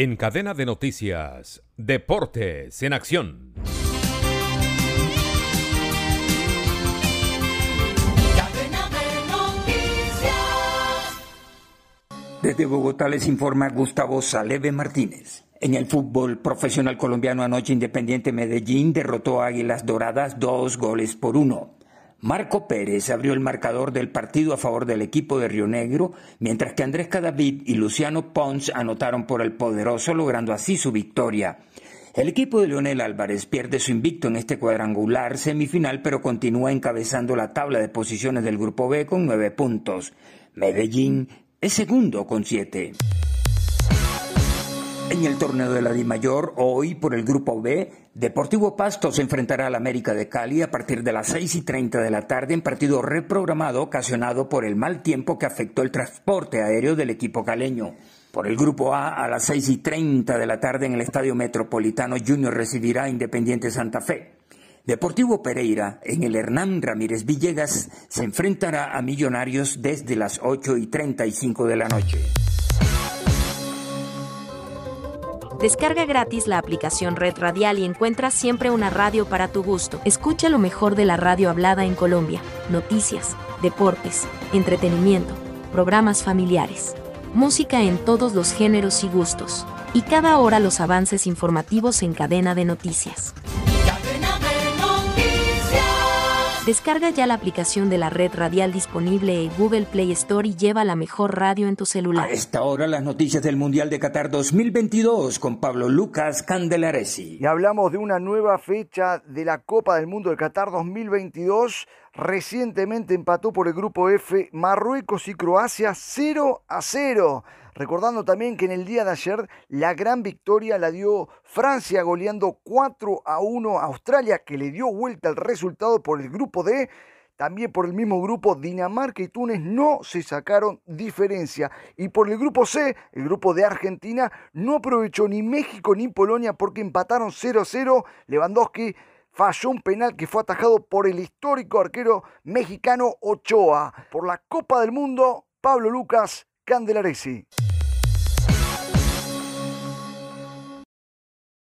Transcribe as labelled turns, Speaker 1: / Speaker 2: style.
Speaker 1: En cadena de noticias, Deportes en Acción.
Speaker 2: Desde Bogotá les informa Gustavo Saleve Martínez. En el fútbol profesional colombiano anoche Independiente Medellín derrotó a Águilas Doradas dos goles por uno. Marco Pérez abrió el marcador del partido a favor del equipo de Río Negro, mientras que Andrés Cadavid y Luciano Pons anotaron por el poderoso, logrando así su victoria. El equipo de Leonel Álvarez pierde su invicto en este cuadrangular semifinal, pero continúa encabezando la tabla de posiciones del Grupo B con nueve puntos. Medellín es segundo con siete. En el torneo de la Mayor, hoy por el Grupo B, Deportivo Pasto se enfrentará al América de Cali a partir de las 6 y 30 de la tarde en partido reprogramado ocasionado por el mal tiempo que afectó el transporte aéreo del equipo caleño. Por el Grupo A, a las 6 y 30 de la tarde en el Estadio Metropolitano Junior recibirá Independiente Santa Fe. Deportivo Pereira, en el Hernán Ramírez Villegas, se enfrentará a Millonarios desde las 8 y 35 de la noche.
Speaker 3: Descarga gratis la aplicación Red Radial y encuentra siempre una radio para tu gusto. Escucha lo mejor de la radio hablada en Colombia, noticias, deportes, entretenimiento, programas familiares, música en todos los géneros y gustos, y cada hora los avances informativos en cadena de noticias. Descarga ya la aplicación de la red radial disponible en Google Play Store y lleva la mejor radio en tu celular.
Speaker 2: A esta hora las noticias del Mundial de Qatar 2022 con Pablo Lucas Candelaresi.
Speaker 4: Y hablamos de una nueva fecha de la Copa del Mundo de Qatar 2022. Recientemente empató por el grupo F Marruecos y Croacia 0 a 0. Recordando también que en el día de ayer la gran victoria la dio Francia goleando 4 a 1 a Australia, que le dio vuelta el resultado por el grupo D. También por el mismo grupo, Dinamarca y Túnez no se sacaron diferencia. Y por el grupo C, el grupo de Argentina, no aprovechó ni México ni Polonia porque empataron 0-0. Lewandowski falló un penal que fue atajado por el histórico arquero mexicano Ochoa. Por la Copa del Mundo, Pablo Lucas Candelaresi.